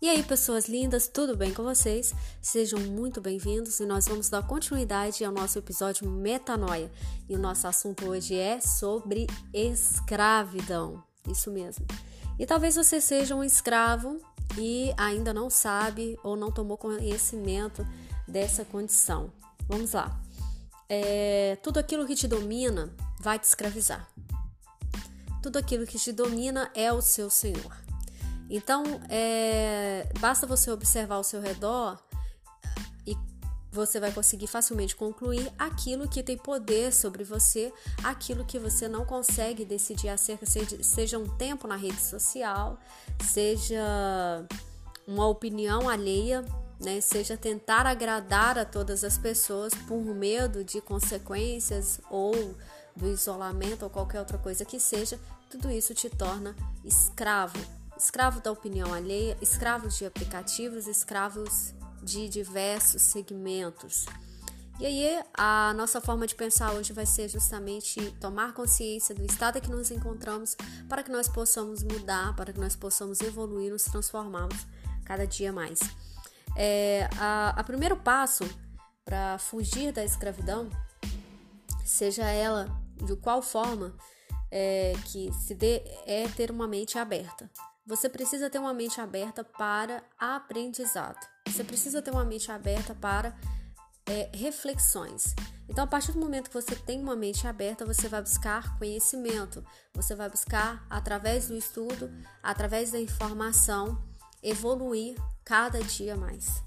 E aí, pessoas lindas, tudo bem com vocês? Sejam muito bem-vindos e nós vamos dar continuidade ao nosso episódio Metanoia. E o nosso assunto hoje é sobre escravidão. Isso mesmo. E talvez você seja um escravo e ainda não sabe ou não tomou conhecimento dessa condição. Vamos lá. É, tudo aquilo que te domina vai te escravizar. Tudo aquilo que te domina é o seu Senhor. Então, é, basta você observar ao seu redor e você vai conseguir facilmente concluir aquilo que tem poder sobre você, aquilo que você não consegue decidir acerca, seja, um tempo na rede social, seja uma opinião alheia, né? seja tentar agradar a todas as pessoas por medo de consequências ou do isolamento ou qualquer outra coisa que seja, tudo isso te torna escravo escravo da opinião alheia, escravos de aplicativos, escravos de diversos segmentos. E aí, a nossa forma de pensar hoje vai ser justamente tomar consciência do estado em que nos encontramos para que nós possamos mudar, para que nós possamos evoluir, nos transformarmos cada dia mais. É, a, a primeiro passo para fugir da escravidão, seja ela de qual forma é, que se dê, é ter uma mente aberta. Você precisa ter uma mente aberta para aprendizado. Você precisa ter uma mente aberta para é, reflexões. Então, a partir do momento que você tem uma mente aberta, você vai buscar conhecimento, você vai buscar, através do estudo, através da informação, evoluir cada dia mais.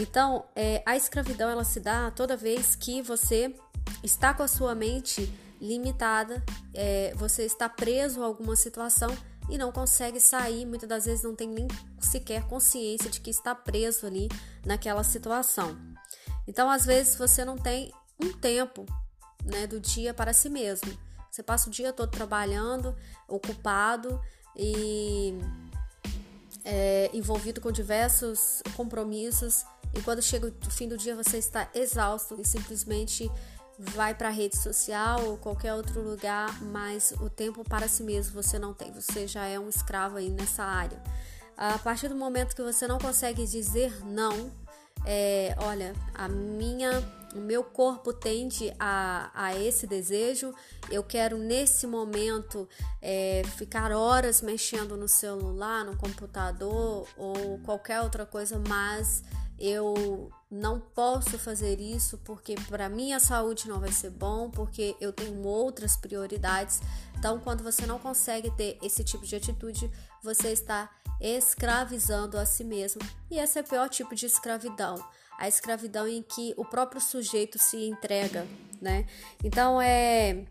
Então, é, a escravidão ela se dá toda vez que você está com a sua mente limitada, é, você está preso a alguma situação e não consegue sair, muitas das vezes não tem nem sequer consciência de que está preso ali naquela situação. Então, às vezes, você não tem um tempo né, do dia para si mesmo. Você passa o dia todo trabalhando, ocupado e é, envolvido com diversos compromissos, e quando chega o fim do dia você está exausto e simplesmente vai para a rede social ou qualquer outro lugar, mas o tempo para si mesmo você não tem, você já é um escravo aí nessa área. A partir do momento que você não consegue dizer não, é, olha, a minha, o meu corpo tende a, a esse desejo, eu quero nesse momento é, ficar horas mexendo no celular, no computador ou qualquer outra coisa, mas eu não posso fazer isso porque para minha saúde não vai ser bom, porque eu tenho outras prioridades. Então, quando você não consegue ter esse tipo de atitude, você está escravizando a si mesmo. E esse é o pior tipo de escravidão, a escravidão em que o próprio sujeito se entrega, né? Então, é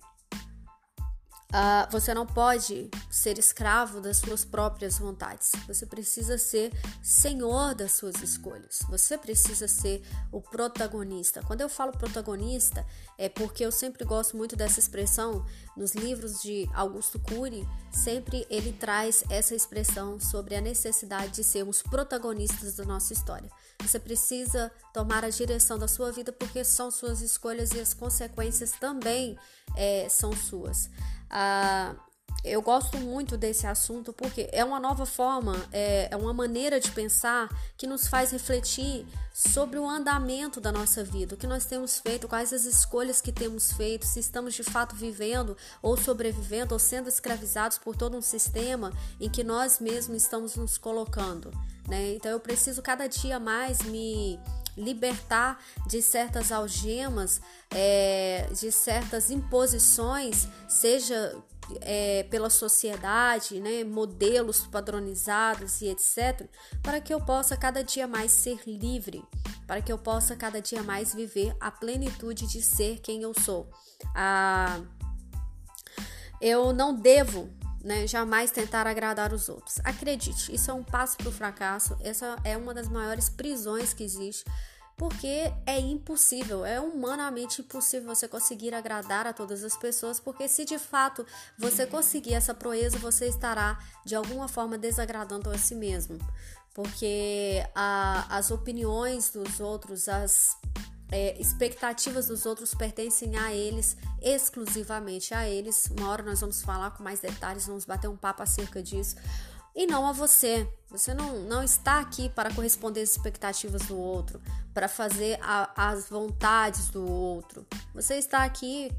Uh, você não pode ser escravo das suas próprias vontades. Você precisa ser senhor das suas escolhas. Você precisa ser o protagonista. Quando eu falo protagonista, é porque eu sempre gosto muito dessa expressão nos livros de Augusto Cury. Sempre ele traz essa expressão sobre a necessidade de sermos protagonistas da nossa história. Você precisa tomar a direção da sua vida porque são suas escolhas e as consequências também é, são suas. Ah, eu gosto muito desse assunto porque é uma nova forma, é, é, uma maneira de pensar que nos faz refletir sobre o andamento da nossa vida, o que nós temos feito, quais as escolhas que temos feito, se estamos de fato vivendo ou sobrevivendo ou sendo escravizados por todo um sistema em que nós mesmos estamos nos colocando. Né? Então eu preciso cada dia mais me libertar de certas algemas, é, de certas imposições, seja é, pela sociedade, né, modelos padronizados e etc., para que eu possa cada dia mais ser livre, para que eu possa cada dia mais viver a plenitude de ser quem eu sou. Ah, eu não devo né, jamais tentar agradar os outros. Acredite, isso é um passo para o fracasso, essa é uma das maiores prisões que existe, porque é impossível, é humanamente impossível você conseguir agradar a todas as pessoas, porque se de fato você conseguir essa proeza, você estará de alguma forma desagradando a si mesmo, porque a, as opiniões dos outros, as é, expectativas dos outros pertencem a eles, exclusivamente a eles. Uma hora nós vamos falar com mais detalhes, vamos bater um papo acerca disso. e não a você. Você não, não está aqui para corresponder às expectativas do outro, para fazer a, as vontades do outro. Você está aqui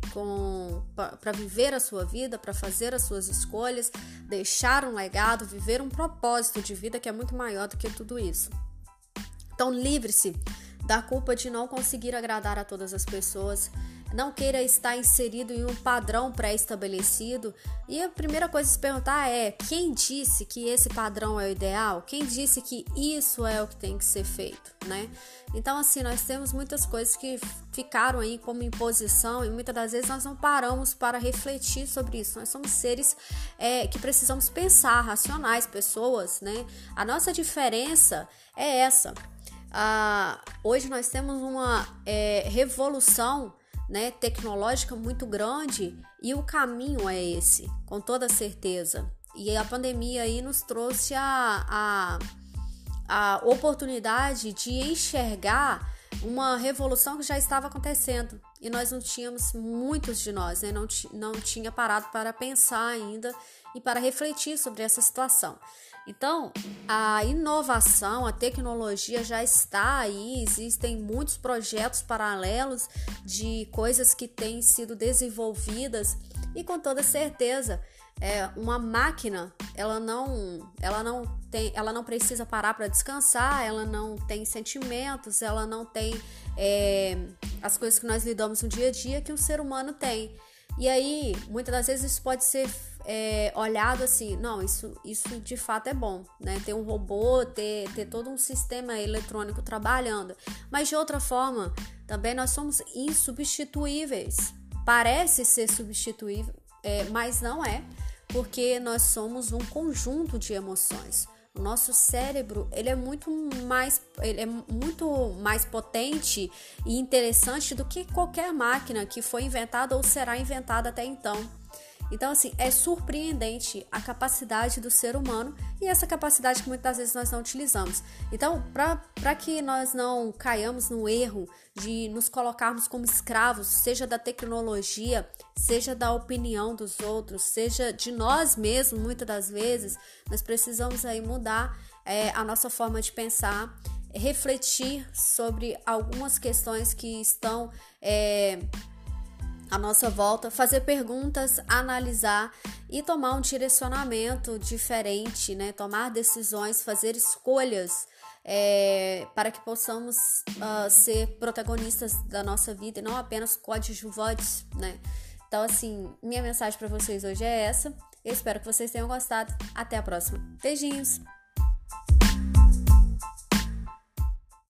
para viver a sua vida, para fazer as suas escolhas, deixar um legado, viver um propósito de vida que é muito maior do que tudo isso. Então, livre-se da culpa de não conseguir agradar a todas as pessoas não queira estar inserido em um padrão pré-estabelecido. E a primeira coisa a se perguntar é: quem disse que esse padrão é o ideal? Quem disse que isso é o que tem que ser feito, né? Então, assim, nós temos muitas coisas que ficaram aí como imposição e muitas das vezes nós não paramos para refletir sobre isso. Nós somos seres é, que precisamos pensar, racionais, pessoas, né? A nossa diferença é essa. Ah, hoje nós temos uma é, revolução né, tecnológica muito grande e o caminho é esse, com toda certeza. E a pandemia aí nos trouxe a, a, a oportunidade de enxergar uma revolução que já estava acontecendo e nós não tínhamos, muitos de nós, né, não, não tinha parado para pensar ainda e para refletir sobre essa situação. Então, a inovação, a tecnologia já está aí, existem muitos projetos paralelos de coisas que têm sido desenvolvidas e com toda certeza, é, uma máquina, ela não, ela não tem, ela não precisa parar para descansar, ela não tem sentimentos, ela não tem é, as coisas que nós lidamos no dia a dia que o ser humano tem. E aí, muitas das vezes isso pode ser é, olhado assim, não, isso, isso de fato é bom, né? Ter um robô, ter, ter todo um sistema eletrônico trabalhando. Mas de outra forma, também nós somos insubstituíveis. Parece ser substituível, é, mas não é, porque nós somos um conjunto de emoções. O nosso cérebro ele é muito mais ele é muito mais potente e interessante do que qualquer máquina que foi inventada ou será inventada até então. Então, assim, é surpreendente a capacidade do ser humano e essa capacidade que muitas vezes nós não utilizamos. Então, para que nós não caiamos no erro de nos colocarmos como escravos, seja da tecnologia, seja da opinião dos outros, seja de nós mesmos, muitas das vezes, nós precisamos aí mudar é, a nossa forma de pensar, refletir sobre algumas questões que estão. É, à nossa volta, fazer perguntas, analisar e tomar um direcionamento diferente, né? Tomar decisões, fazer escolhas é, para que possamos uh, ser protagonistas da nossa vida e não apenas coadjuvantes, né? Então, assim, minha mensagem para vocês hoje é essa. Eu espero que vocês tenham gostado. Até a próxima. Beijinhos!